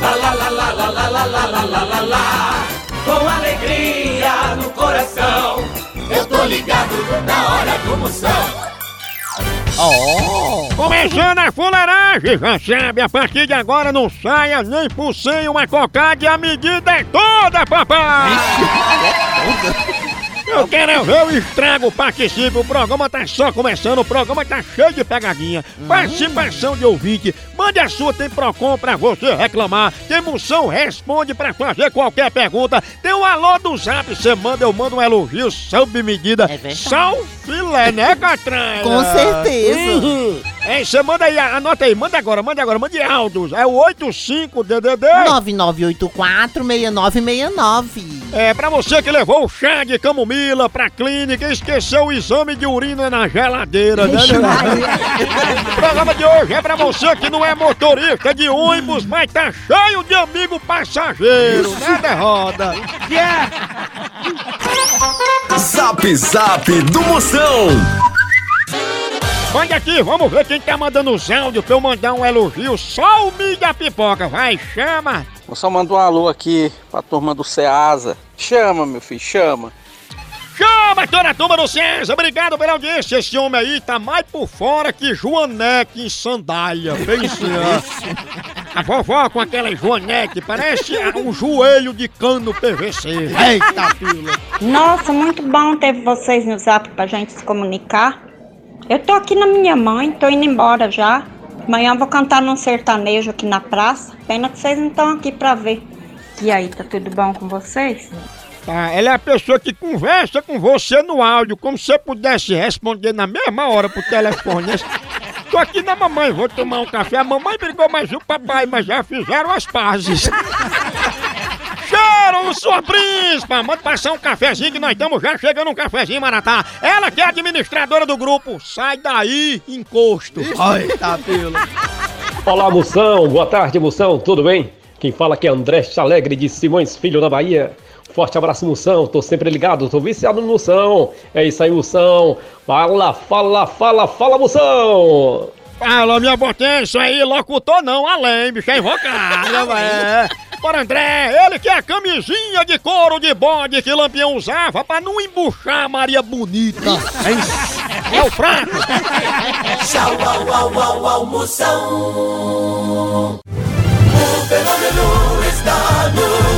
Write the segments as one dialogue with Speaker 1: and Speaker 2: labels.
Speaker 1: Lá, lá, lá, lá, lá, lá, lá, lá, lá, lá, lá, lá. Com alegria no coração. Eu tô ligado na hora do Moção.
Speaker 2: Começando a fuleiragem, já sabe, a partir de agora não saia nem por sem uma cocada e a medida é toda, papai! Eu quero ver o estrago, participe, o programa tá só começando, o programa tá cheio de pegadinha, participação de ouvinte, mande a sua, tem Procon pra você reclamar, tem moção, responde pra fazer qualquer pergunta, tem o alô do zap, você manda, eu mando um elogio sob medida,
Speaker 3: É verdade.
Speaker 2: só o filé, né, Catranha?
Speaker 3: Com certeza.
Speaker 2: Uhum. É, você manda aí, anota aí, manda agora, manda agora, mande áudios. É o 85DDD.
Speaker 3: 9984-6969.
Speaker 2: É pra você que levou o chá de camomila pra clínica e esqueceu o exame de urina na geladeira, né? O programa de hoje é pra você que não é motorista de ônibus, mas tá cheio de amigo passageiro, né, derroda?
Speaker 4: Zap Zap do Moção.
Speaker 2: Mande aqui, vamos ver quem tá mandando os áudios pra eu mandar um elogio. Só o mídia pipoca, vai, chama.
Speaker 5: Eu só mando um alô aqui pra turma do Ceasa. Chama, meu filho, chama.
Speaker 2: Chama toda a turma do César, obrigado pela audiência. Esse homem aí tá mais por fora que Joanete em sandália. Pense. A vovó com aquela Joanete parece um joelho de cano PVC. Eita, fila.
Speaker 6: Nossa, muito bom ter vocês no zap pra gente se comunicar. Eu tô aqui na minha mãe, tô indo embora já. Amanhã vou cantar num sertanejo aqui na praça. Pena que vocês não estão aqui pra ver. E aí, tá tudo bom com vocês?
Speaker 2: Tá, ela é a pessoa que conversa com você no áudio, como se você pudesse responder na mesma hora pro telefone. Tô aqui na mamãe, vou tomar um café. A mamãe brigou mais o papai, mas já fizeram as pazes. Cheiro, sua príncipa! Manda passar um cafezinho que nós estamos já chegando um cafezinho, Maratá. Ela que é administradora do grupo. Sai daí, encosto. Eita, pila.
Speaker 7: Olá, Moção. Boa tarde, Moção. Tudo bem? Quem fala aqui é André Alegre de Simões Filho da Bahia. Forte abraço, Moção. Tô sempre ligado, tô viciado no Moção. É isso aí, Moção. Fala, fala, fala, fala, Moção.
Speaker 2: Fala, minha potência aí, locutor não, além, bicho, é invocado, é. Bora, André, ele que é a camisinha de couro de bode que Lampião usava pra não embuchar a Maria Bonita. É. É o fraco.
Speaker 1: Tchau, au, au, au, au, Moção. O fenômeno está no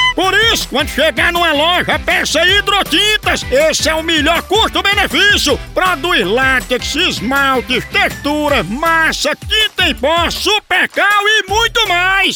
Speaker 2: Por isso, quando chegar numa loja, peça hidrotintas. Esse é o melhor custo-benefício. Produz látex, esmaltes, textura, massa, tinta em pó, supercal e muito mais.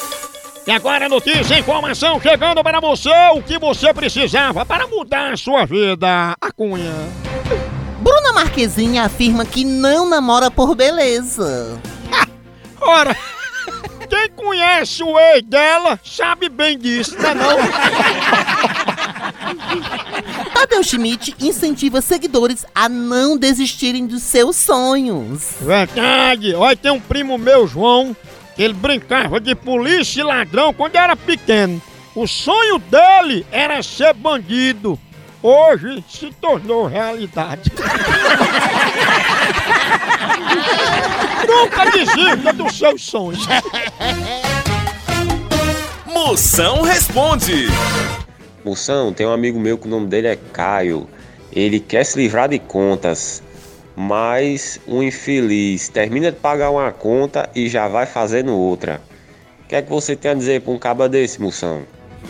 Speaker 2: E agora notícia, informação chegando para você, o que você precisava para mudar a sua vida. A cunha.
Speaker 3: Bruna Marquezine afirma que não namora por beleza.
Speaker 2: Ora, quem conhece o ex dela sabe bem disso, não é não?
Speaker 3: Tadeu Schmidt incentiva seguidores a não desistirem dos seus sonhos.
Speaker 2: Verdade. Olha, tem um primo meu, João, ele brincava de polícia e ladrão quando era pequeno. O sonho dele era ser bandido. Hoje se tornou realidade. Nunca desista dos seus sonhos.
Speaker 4: Moção responde.
Speaker 8: Moção, tem um amigo meu que o nome dele é Caio. Ele quer se livrar de contas, mas um infeliz termina de pagar uma conta e já vai fazendo outra. O que é que você tem a dizer para um caba desse, Moção?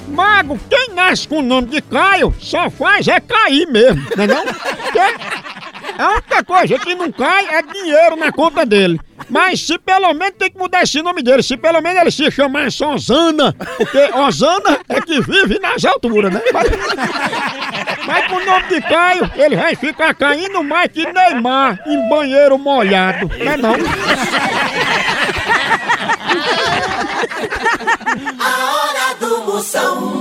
Speaker 2: Mago, quem nasce com o nome de Caio só faz é cair mesmo, não é não? Porque A única coisa que não cai é dinheiro na conta dele. Mas se pelo menos tem que mudar esse nome dele, se pelo menos ele se chamasse Osana, porque Osana é que vive nas alturas, né? Mas, mas com o nome de Caio, ele vai ficar caindo mais que Neymar em banheiro molhado, não é não?
Speaker 1: A hora do Moção.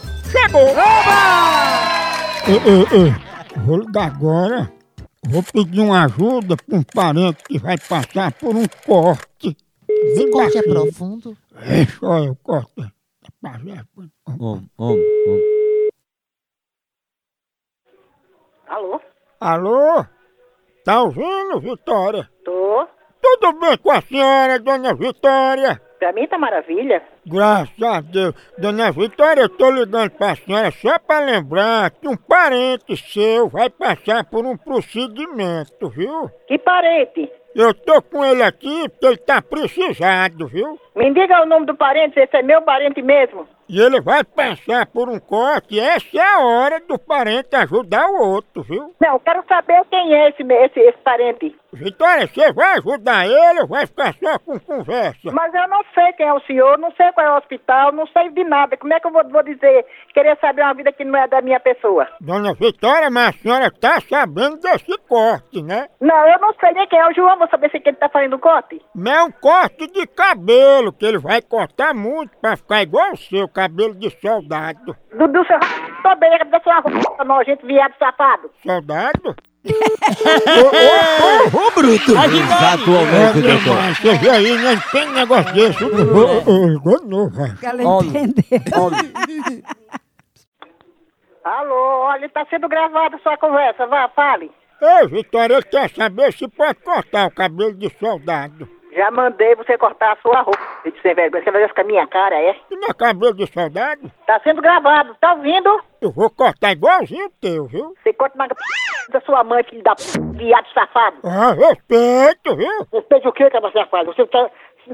Speaker 2: chegou! Ei, ei, ei, vou ligar agora. Vou pedir uma ajuda para um parente que vai passar por um corte.
Speaker 3: Esse
Speaker 2: Bem
Speaker 3: corte é
Speaker 2: baixinho.
Speaker 3: profundo?
Speaker 2: É só eu corto.
Speaker 9: Alô?
Speaker 2: Alô? Tá ouvindo, Vitória?
Speaker 9: Tô.
Speaker 2: Tudo bem com a senhora, dona Vitória?
Speaker 9: Pra mim tá maravilha.
Speaker 2: Graças a Deus. Dona Vitória, eu tô ligando pra senhora só pra lembrar que um parente seu vai passar por um procedimento, viu?
Speaker 9: Que parente?
Speaker 2: Eu tô com ele aqui porque ele tá precisado, viu?
Speaker 9: Me diga o nome do parente, se esse é meu parente mesmo.
Speaker 2: E ele vai passar por um corte e essa é a hora do parente ajudar o outro, viu?
Speaker 9: Não, eu quero saber quem é esse, esse, esse parente.
Speaker 2: Vitória, você vai ajudar ele ou vai ficar só com conversa?
Speaker 9: Mas eu não sei quem é o senhor, não sei qual é o hospital, não sei de nada. Como é que eu vou, vou dizer, querer saber uma vida que não é da minha pessoa?
Speaker 2: Dona Vitória, mas a senhora tá sabendo desse corte, né?
Speaker 9: Não, eu não sei nem quem é o João, vou saber se que ele tá fazendo corte.
Speaker 2: Mas é um corte de cabelo, que ele vai cortar muito pra ficar igual o seu, cabelo de soldado.
Speaker 9: Do, do seu tô bem, da sua roupa, nojento, viado safado.
Speaker 2: Soldado? Ô, ô, ô, bruto!
Speaker 10: Exatamente, doutor.
Speaker 2: Você vê aí, não tem negócio desse. Ô, ô, ô.
Speaker 10: Ela entendeu.
Speaker 9: Alô, olha, tá sendo gravada sua conversa, vá, fale.
Speaker 2: Ei, Vitória, ele quer saber se pode cortar o cabelo de soldado.
Speaker 9: Já mandei você cortar a sua roupa. Eu disse, vergonha, você vai ver com a minha cara, é?
Speaker 2: E não é cabelo de soldado?
Speaker 9: Tá sendo gravado, tá ouvindo?
Speaker 2: Eu vou cortar igualzinho o teu, viu?
Speaker 9: Você corta p... da sua mãe, filho da p... viado safado.
Speaker 2: Ah, respeito, viu?
Speaker 9: Respeite o que, cara safado? Você tá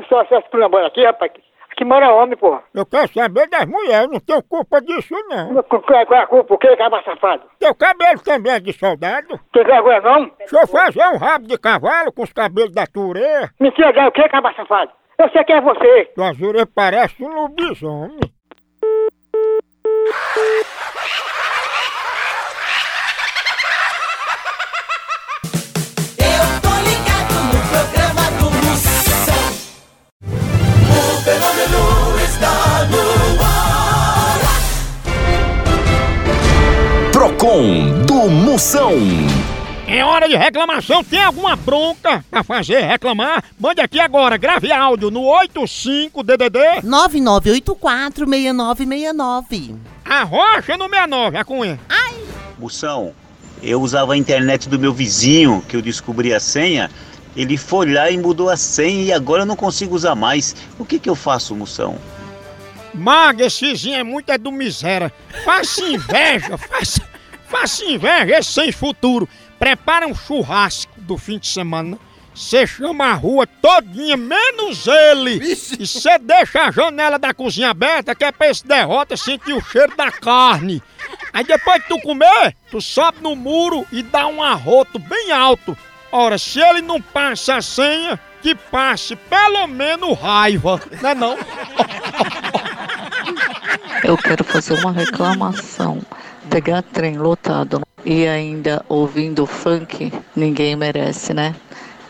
Speaker 9: só se esculhambando aqui, rapaz? Aqui mora homem, porra.
Speaker 2: Eu quero saber das mulheres, não tenho culpa disso, não.
Speaker 9: Qual qual é a culpa? O que, cara safado?
Speaker 2: Teu cabelo também é de soldado?
Speaker 9: Tem vergonha não?
Speaker 2: Deixa eu fazer um rabo de cavalo com os cabelos da tureia.
Speaker 9: Mentira, é o que, cara safado? Eu sei quem é você.
Speaker 2: Tua tureia parece um lobisomem.
Speaker 1: Está no ar.
Speaker 4: Procon do Moção.
Speaker 2: É hora de reclamação. Tem alguma bronca pra fazer reclamar? Mande aqui agora. Grave áudio no 85DDD.
Speaker 3: 9984-6969.
Speaker 2: A Rocha no 69. A Cunha.
Speaker 11: Moção, eu usava a internet do meu vizinho, que eu descobri a senha. Ele foi lá e mudou a senha e agora eu não consigo usar mais. O que que eu faço, Moção?
Speaker 2: Maga, esse vizinho é muito é do miséria. Faça inveja, faça, faça inveja, esse sem futuro. Prepara um churrasco do fim de semana. Você chama a rua todinha, menos ele. E você deixa a janela da cozinha aberta, que é pra esse derrota sentir o cheiro da carne. Aí depois que tu comer, tu sobe no muro e dá um arroto bem alto. Ora, se ele não passa a senha, que passe pelo menos raiva, né não?
Speaker 12: Eu quero fazer uma reclamação. Pegar trem lotado e ainda ouvindo funk, ninguém merece, né?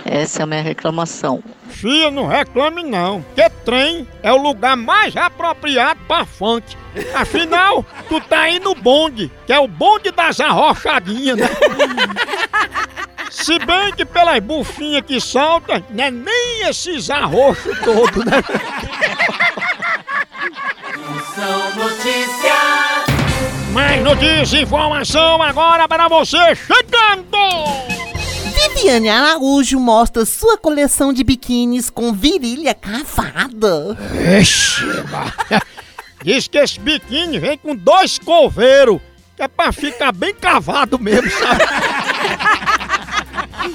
Speaker 12: Essa é a minha reclamação.
Speaker 2: Fia, não reclame não, que trem é o lugar mais apropriado pra funk. Afinal, tu tá aí no bonde, que é o bonde das arrochadinhas, né? Se bem que pelas bufinhas que salta, não é nem esses arroxos todos, né?
Speaker 1: São notícias.
Speaker 2: Mais notícia e informação agora para você chegando!
Speaker 3: Viviane Araújo mostra sua coleção de biquínis com virilha cavada.
Speaker 2: Ixi, ma- Diz que esse biquíni vem com dois coveiros, que é pra ficar bem cavado mesmo, sabe?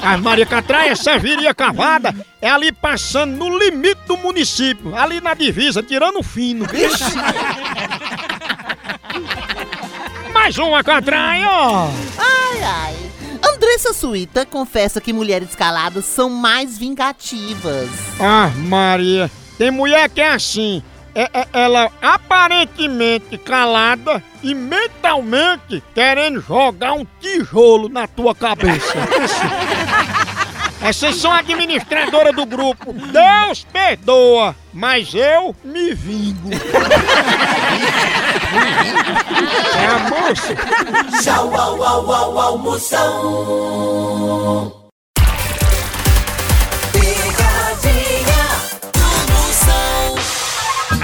Speaker 2: A Maria Catraia, essa viria cavada é ali passando no limite do município, ali na divisa, tirando o fino. Mais uma Catraia!
Speaker 3: Ai, ai. Andressa Suíta confessa que mulheres caladas são mais vingativas.
Speaker 2: Ah, Maria, tem mulher que é assim. É, é- ela aparentemente calada e mentalmente querendo jogar um tijolo na tua cabeça. Essas são administradoras do grupo. Deus perdoa, mas eu me vingo. É a moça.
Speaker 1: Tchau, au, au, au, almoção.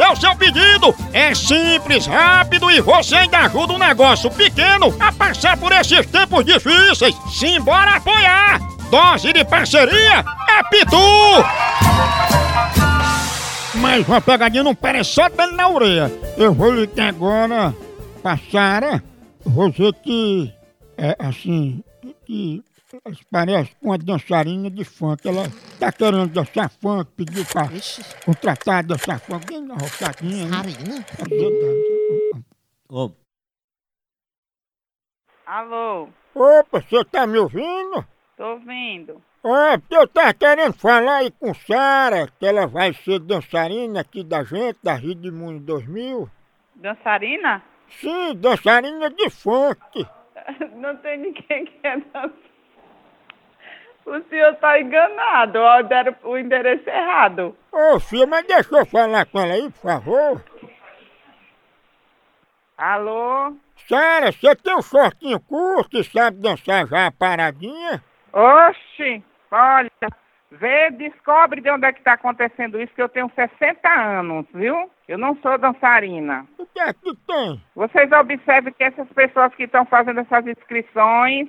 Speaker 2: o seu pedido. É simples, rápido e você ainda ajuda um negócio pequeno a passar por esses tempos difíceis. Simbora apoiar! Dose de parceria é Pitu! Mas uma pegadinha não parece só dando na orelha. Eu vou ligar agora pra Sara. Que é assim. Que parece com uma dançarina de funk. Ela tá querendo dançar funk, pediu pra contratar dançar funk. Bem na roçadinha, né?
Speaker 3: Sarina?
Speaker 13: Alô,
Speaker 2: Opa, você tá me ouvindo?
Speaker 13: tô ouvindo.
Speaker 2: É, porque eu tava querendo falar aí com Sara, que ela vai ser dançarina aqui da gente, da Rede Mundo 2000.
Speaker 13: Dançarina?
Speaker 2: Sim, dançarina de funk.
Speaker 13: Não tem ninguém que é dançar. O senhor tá enganado, ó, deram o endereço errado.
Speaker 2: Ô, filha, mas deixa eu falar com ela aí, por favor.
Speaker 13: Alô?
Speaker 2: Sara, você tem um shortinho curto e sabe dançar já a paradinha?
Speaker 13: Oxi, olha, vê, descobre de onde é que tá acontecendo isso, que eu tenho 60 anos, viu? Eu não sou dançarina.
Speaker 2: O que é que tem?
Speaker 13: Vocês observem que essas pessoas que estão fazendo essas inscrições,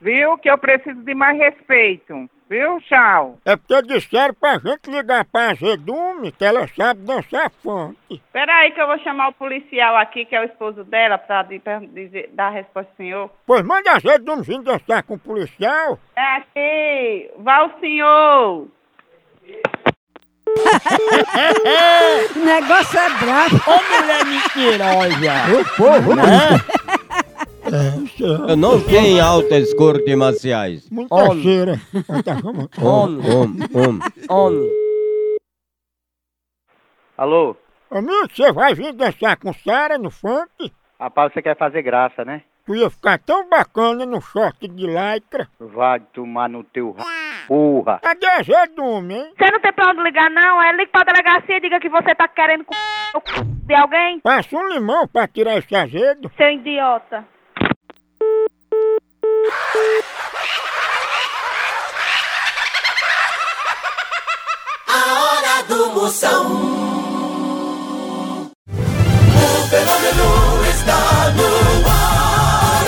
Speaker 13: viu? Que eu preciso de mais respeito. Viu, tchau?
Speaker 2: É porque disseram pra gente ligar pra Azedume que ela sabe dançar funk.
Speaker 13: Espera aí que eu vou chamar o policial aqui, que é o esposo dela, pra, di- pra dizer, dar a resposta ao senhor.
Speaker 2: Pois manda a Azedume vir dançar com o policial.
Speaker 13: É aqui, vá o senhor.
Speaker 10: O negócio é bravo.
Speaker 2: Ô mulher mentirosa! O povo, né?
Speaker 14: Eu não tenho altas cortes marciais.
Speaker 2: Muita cheira. Tá, vamos.
Speaker 14: Homem, homem, homem.
Speaker 15: Homem. Alô?
Speaker 2: Amigo, você vai vir dançar com Sara no funk?
Speaker 15: Rapaz, você quer fazer graça, né?
Speaker 2: Tu ia ficar tão bacana no short de lycra.
Speaker 15: Vai tomar no teu r... porra.
Speaker 2: Cadê a Azedume, hein?
Speaker 16: Você não tem pra onde ligar, não? É liga pra delegacia e diga que você tá querendo com o c... de alguém.
Speaker 2: Passa um limão pra tirar esse azedo.
Speaker 16: Seu idiota.
Speaker 1: A hora do Moção. O fenômeno está no ar.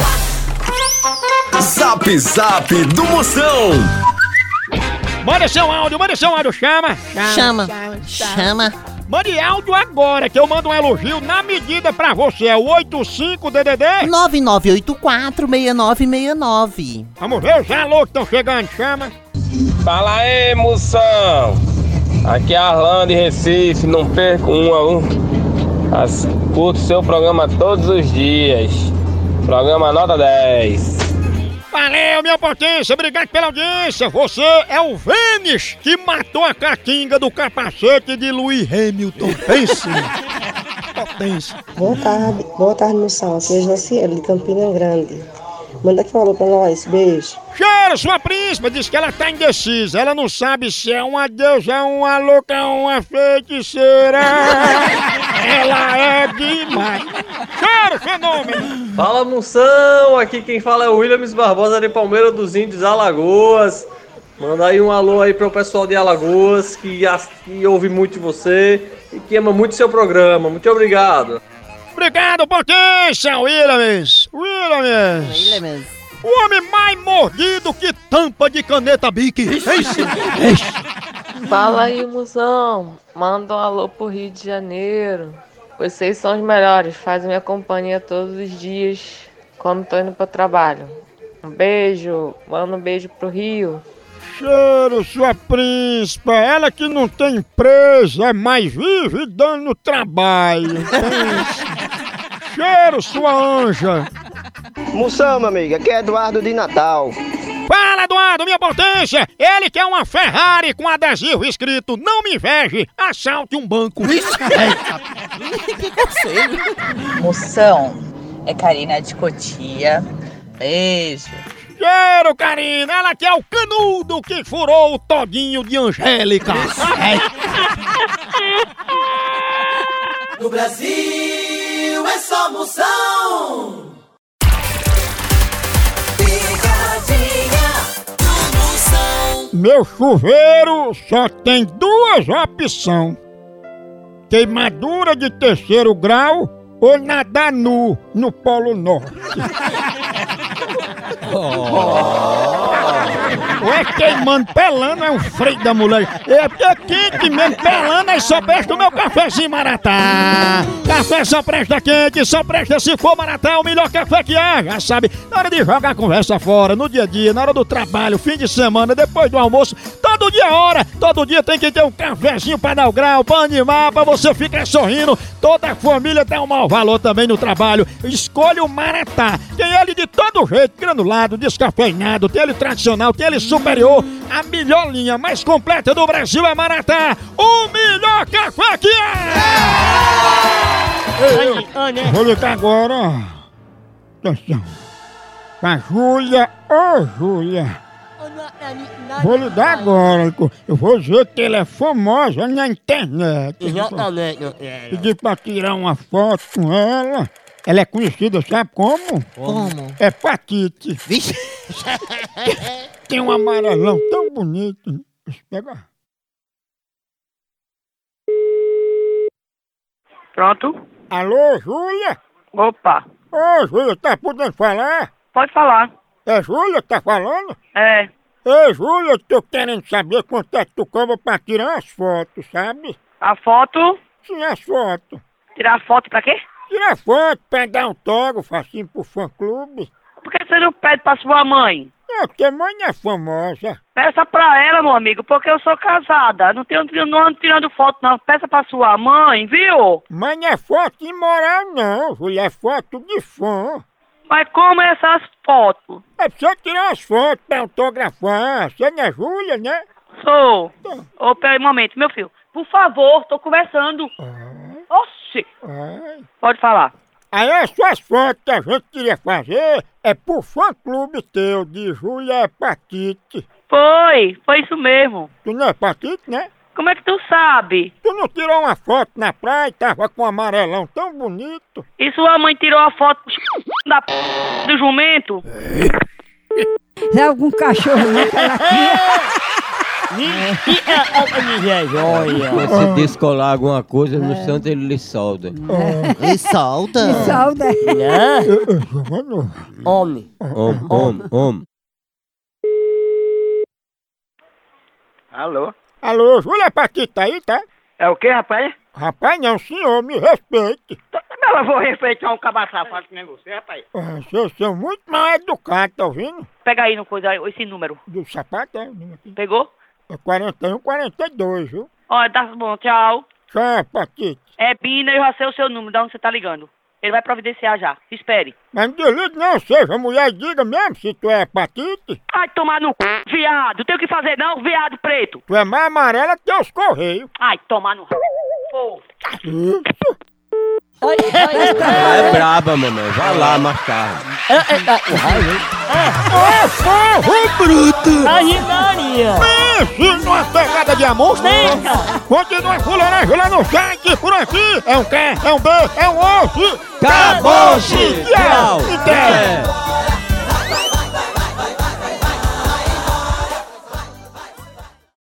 Speaker 4: Zap Zap do Moção.
Speaker 2: Manda seu áudio, manda seu áudio, chama.
Speaker 3: Chama. Chama.
Speaker 2: Mande áudio agora, que eu mando um elogio na medida pra você. É o 85DDD.
Speaker 3: 99846969.
Speaker 2: Vamos ver os alô que estão chegando, chama.
Speaker 17: Fala aí, moção! Aqui é Arlando de Recife, não perco um a um. As- Curto seu programa todos os dias. Programa nota 10.
Speaker 2: Valeu, minha potência, obrigado pela audiência. Você é o Vênis que matou a catinga do capacete de Louis Hamilton. Pense. potência.
Speaker 18: Boa tarde, boa tarde, moção. Aqui é Josiel, de Campina Grande. Manda aqui um alô pra nós, beijo.
Speaker 2: Cheiro, sua príncipa diz que ela tá indecisa. Ela não sabe se é uma deusa, uma louca, uma feiticeira. ela é demais. Cheiro, fenômeno.
Speaker 19: Fala Moção, aqui quem fala é o Williams Barbosa de Palmeira dos Índios, Alagoas. Manda aí um alô aí pro pessoal de Alagoas que, que ouve muito você e que ama muito seu programa. Muito obrigado.
Speaker 2: Obrigado, potência, Williams. Williams.
Speaker 3: Williams.
Speaker 2: O homem mais mordido que tampa de caneta Bic. Esse.
Speaker 20: Fala aí, musão. Manda um alô pro Rio de Janeiro. Vocês são os melhores, fazem minha companhia todos os dias quando tô indo pro trabalho. Um beijo, manda um beijo pro Rio.
Speaker 2: Cheiro, sua príncipa. Ela que não tem empresa, mas vive dando trabalho. Cheiro, sua anja.
Speaker 21: Moção, meu amigo, aqui é Eduardo de Natal.
Speaker 2: Fala, Eduardo, minha potência! Ele quer uma Ferrari com adesivo escrito Não me inveje, assalte um banco.
Speaker 3: que conselho.
Speaker 22: Moção, é Karina de Cotia. Beijo.
Speaker 2: Cheiro, Karina! Ela quer o canudo que furou o todinho de Angélica.
Speaker 1: No Brasil é só moção. Picadinha.
Speaker 2: Meu chuveiro só tem duas opções: queimadura de terceiro grau ou nadar nu no Polo Norte. Ou é queimando, pelando, é um freio da mulher. É porque é quente mesmo, pelando, aí só presta o meu cafezinho Maratá. Café só presta quente, só presta se for Maratá, o melhor café que há, já sabe. Na hora de jogar a conversa fora, no dia a dia, na hora do trabalho, fim de semana, depois do almoço, todo dia é hora, todo dia tem que ter um cafezinho pra dar o grau, pra animar, pra você ficar sorrindo. Toda a família dá um mau valor também no trabalho. Escolha o Maratá. Tem ele de todo jeito, granulado, descafeinado, tem ele tradicional, tem ele superior. A melhor linha mais completa do Brasil é Maratá. O melhor café que é! Vou ligar agora. Atenção. Pra Júlia. Ô, Júlia. Vou ligar agora. Eu vou dizer que ela é famosa na internet.
Speaker 3: Exatamente.
Speaker 2: Pedi pra tirar uma foto com ela. Ela é conhecida, sabe como?
Speaker 3: Como?
Speaker 2: É Patite.
Speaker 3: Vixe.
Speaker 2: Tem um amarelão tão bonito. Deixa eu pegar.
Speaker 16: Pronto?
Speaker 2: Alô, Júlia?
Speaker 16: Opa,
Speaker 2: Ô, Júlia, tá podendo falar?
Speaker 16: pode falar.
Speaker 2: É Júlia que tá falando?
Speaker 16: É.
Speaker 2: Ei, Júlia, tô querendo saber quanto é que tu cobra pra tirar as fotos, sabe?
Speaker 16: A foto?
Speaker 2: Sim, as fotos.
Speaker 16: Tirar foto pra quê?
Speaker 2: Tirar foto, pegar autógrafo assim pro fã-clube.
Speaker 16: Por que você não pede pra sua mãe?
Speaker 2: É, porque mãe é famosa.
Speaker 16: Peça pra ela, meu amigo, porque eu sou casada. Não, tenho, não ando tirando foto, não. Peça pra sua mãe, viu?
Speaker 2: Não é foto imoral não, Júlia, é foto de fã.
Speaker 16: Mas como essas fotos?
Speaker 2: É pra você tirar as fotos pra autografar. Você não é Júlia, né?
Speaker 16: Sou. Ô, peraí um momento, meu filho. Por favor, tô conversando. Oxi.
Speaker 2: Ai.
Speaker 16: Pode falar.
Speaker 2: Aí as suas fotos que a gente queria fazer é pro fã-clube teu, de Júlia Hepatite.
Speaker 16: Foi, foi isso mesmo.
Speaker 2: Tu não é hepatite, né?
Speaker 16: Como é que tu sabe?
Speaker 2: Tu não tirou uma foto na praia e tava com um amarelão tão bonito?
Speaker 16: E sua mãe tirou a foto da p... do jumento?
Speaker 10: É algum cachorro lá
Speaker 14: tá pela é! Olha. Se descolar alguma coisa, no santo ele lhe solda.
Speaker 3: E solta?
Speaker 10: Salda. Né?
Speaker 14: Homem. Homem, homem, homem.
Speaker 15: Alô?
Speaker 23: Alô, Júlia Paquita aí, tá?
Speaker 15: É o que, rapaz?
Speaker 23: Rapaz, não, senhor, me respeite.
Speaker 15: Mas eu vou respeitar um cabra safado que nem você, rapaz.
Speaker 23: Ah, Vocês são muito mal educados, tá ouvindo?
Speaker 16: Pega aí no coisa, esse número.
Speaker 23: Do sapato, é?
Speaker 16: Pegou?
Speaker 23: É 41, 42, viu?
Speaker 16: Ó, tá bom, tchau.
Speaker 23: Tchau, Paquita.
Speaker 16: É Bina, eu já sei o seu número, de onde você tá ligando. Ele vai providenciar já. Espere.
Speaker 23: Mas não desligue não, seja mulher diga mesmo se tu é hepatite.
Speaker 16: Ai, tomar no c... viado. Tem o que fazer não, viado preto.
Speaker 23: Tu é mais amarela que os correios.
Speaker 16: Ai, tomar no... Pô.
Speaker 14: É braba, mamãe. Vai lá mais tarde.
Speaker 23: Ô, povo bruto!
Speaker 1: Aí, Maria.
Speaker 23: Pense numa pegada de amor! Continua fuleiragem lá no site, por aqui! É um K, é um B, é um osso!
Speaker 14: Acabou-se!
Speaker 23: Tchau!
Speaker 14: Tchau.
Speaker 23: Até.